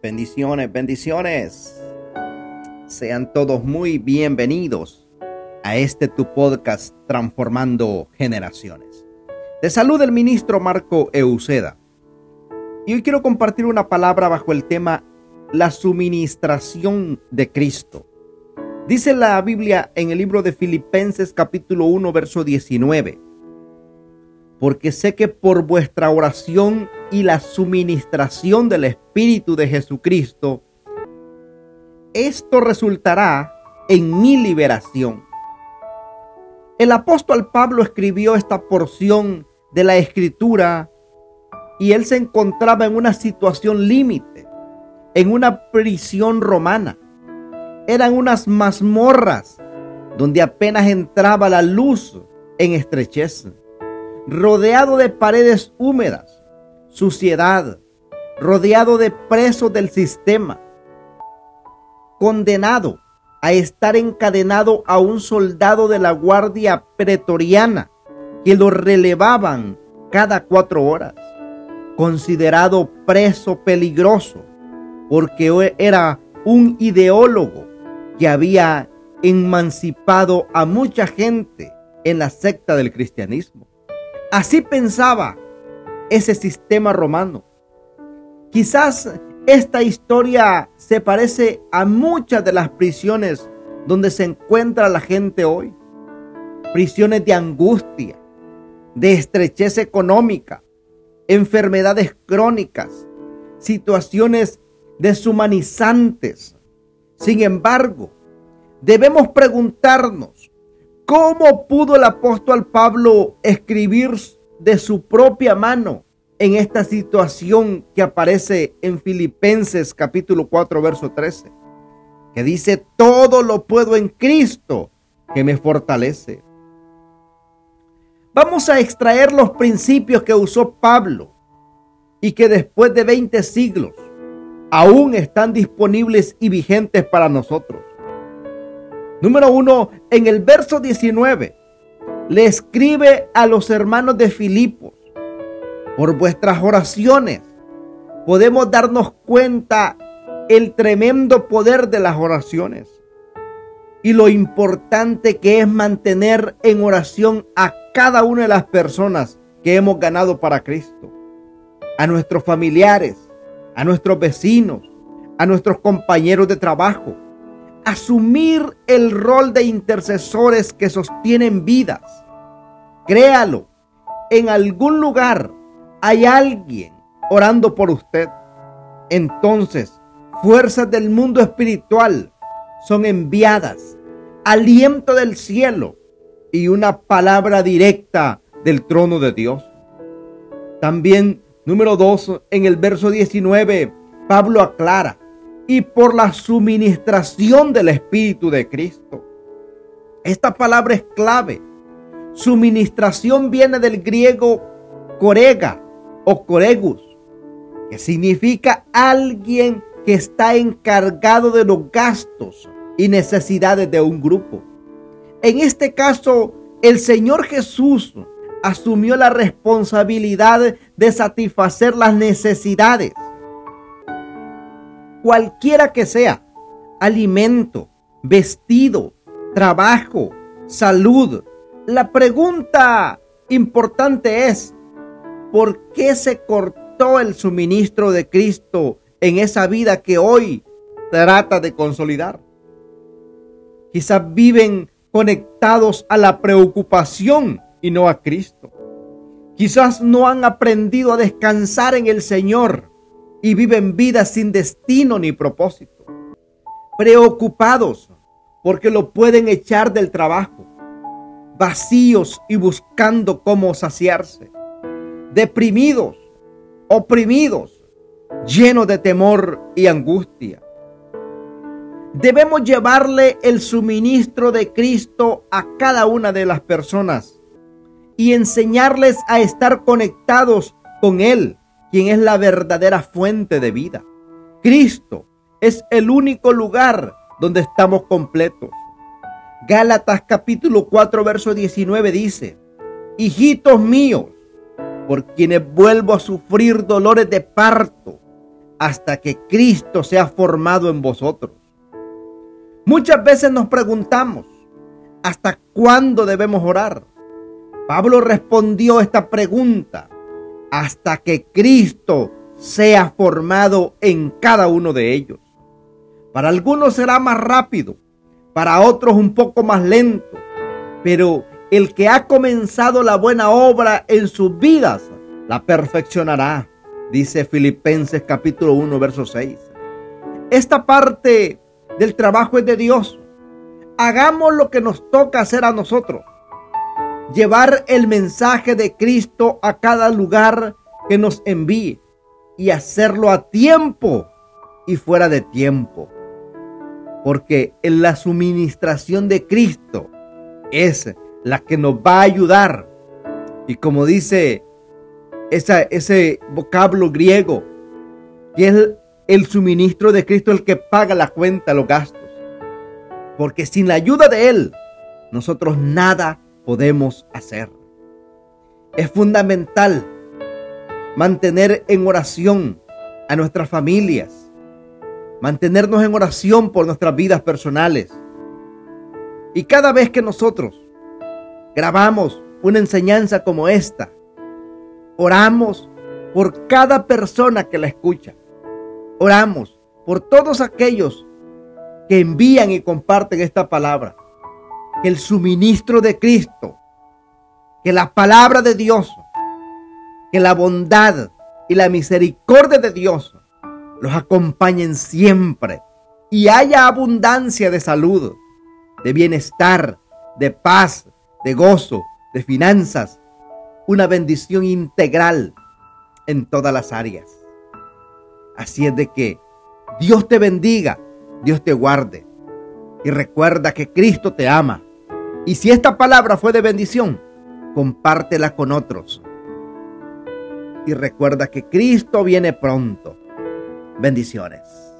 Bendiciones, bendiciones. Sean todos muy bienvenidos a este tu podcast Transformando Generaciones. De salud el ministro Marco Euseda. Y hoy quiero compartir una palabra bajo el tema la suministración de Cristo. Dice la Biblia en el libro de Filipenses capítulo 1 verso 19. Porque sé que por vuestra oración y la suministración del Espíritu de Jesucristo, esto resultará en mi liberación. El apóstol Pablo escribió esta porción de la escritura y él se encontraba en una situación límite, en una prisión romana. Eran unas mazmorras donde apenas entraba la luz en estrechez, rodeado de paredes húmedas suciedad, rodeado de presos del sistema, condenado a estar encadenado a un soldado de la guardia pretoriana que lo relevaban cada cuatro horas, considerado preso peligroso porque era un ideólogo que había emancipado a mucha gente en la secta del cristianismo. Así pensaba ese sistema romano. Quizás esta historia se parece a muchas de las prisiones donde se encuentra la gente hoy. Prisiones de angustia, de estrechez económica, enfermedades crónicas, situaciones deshumanizantes. Sin embargo, debemos preguntarnos, ¿cómo pudo el apóstol Pablo escribir de su propia mano en esta situación que aparece en Filipenses capítulo 4 verso 13, que dice, todo lo puedo en Cristo que me fortalece. Vamos a extraer los principios que usó Pablo y que después de 20 siglos aún están disponibles y vigentes para nosotros. Número uno, en el verso 19, le escribe a los hermanos de Filipos, por vuestras oraciones podemos darnos cuenta el tremendo poder de las oraciones y lo importante que es mantener en oración a cada una de las personas que hemos ganado para Cristo, a nuestros familiares, a nuestros vecinos, a nuestros compañeros de trabajo, asumir el rol de intercesores que sostienen vidas. Créalo, en algún lugar hay alguien orando por usted. Entonces, fuerzas del mundo espiritual son enviadas, aliento del cielo y una palabra directa del trono de Dios. También, número 2, en el verso 19, Pablo aclara, y por la suministración del Espíritu de Cristo. Esta palabra es clave. Suministración viene del griego corega o coregus, que significa alguien que está encargado de los gastos y necesidades de un grupo. En este caso, el Señor Jesús asumió la responsabilidad de satisfacer las necesidades cualquiera que sea, alimento, vestido, trabajo, salud. La pregunta importante es, ¿por qué se cortó el suministro de Cristo en esa vida que hoy trata de consolidar? Quizás viven conectados a la preocupación y no a Cristo. Quizás no han aprendido a descansar en el Señor y viven vidas sin destino ni propósito. Preocupados porque lo pueden echar del trabajo. Vacíos y buscando cómo saciarse. Deprimidos, oprimidos, llenos de temor y angustia. Debemos llevarle el suministro de Cristo a cada una de las personas y enseñarles a estar conectados con Él quien es la verdadera fuente de vida. Cristo es el único lugar donde estamos completos. Gálatas capítulo 4 verso 19 dice, hijitos míos, por quienes vuelvo a sufrir dolores de parto, hasta que Cristo sea formado en vosotros. Muchas veces nos preguntamos, ¿hasta cuándo debemos orar? Pablo respondió esta pregunta, hasta que Cristo sea formado en cada uno de ellos. Para algunos será más rápido, para otros un poco más lento, pero el que ha comenzado la buena obra en sus vidas, la perfeccionará, dice Filipenses capítulo 1, verso 6. Esta parte del trabajo es de Dios. Hagamos lo que nos toca hacer a nosotros. Llevar el mensaje de Cristo a cada lugar que nos envíe y hacerlo a tiempo y fuera de tiempo. Porque en la suministración de Cristo es la que nos va a ayudar. Y como dice ese vocablo griego, que es el suministro de Cristo el que paga la cuenta, los gastos. Porque sin la ayuda de Él, nosotros nada podemos hacer. Es fundamental mantener en oración a nuestras familias, mantenernos en oración por nuestras vidas personales. Y cada vez que nosotros grabamos una enseñanza como esta, oramos por cada persona que la escucha. Oramos por todos aquellos que envían y comparten esta palabra. Que el suministro de Cristo, que la palabra de Dios, que la bondad y la misericordia de Dios los acompañen siempre y haya abundancia de salud, de bienestar, de paz, de gozo, de finanzas, una bendición integral en todas las áreas. Así es de que Dios te bendiga, Dios te guarde y recuerda que Cristo te ama. Y si esta palabra fue de bendición, compártela con otros. Y recuerda que Cristo viene pronto. Bendiciones.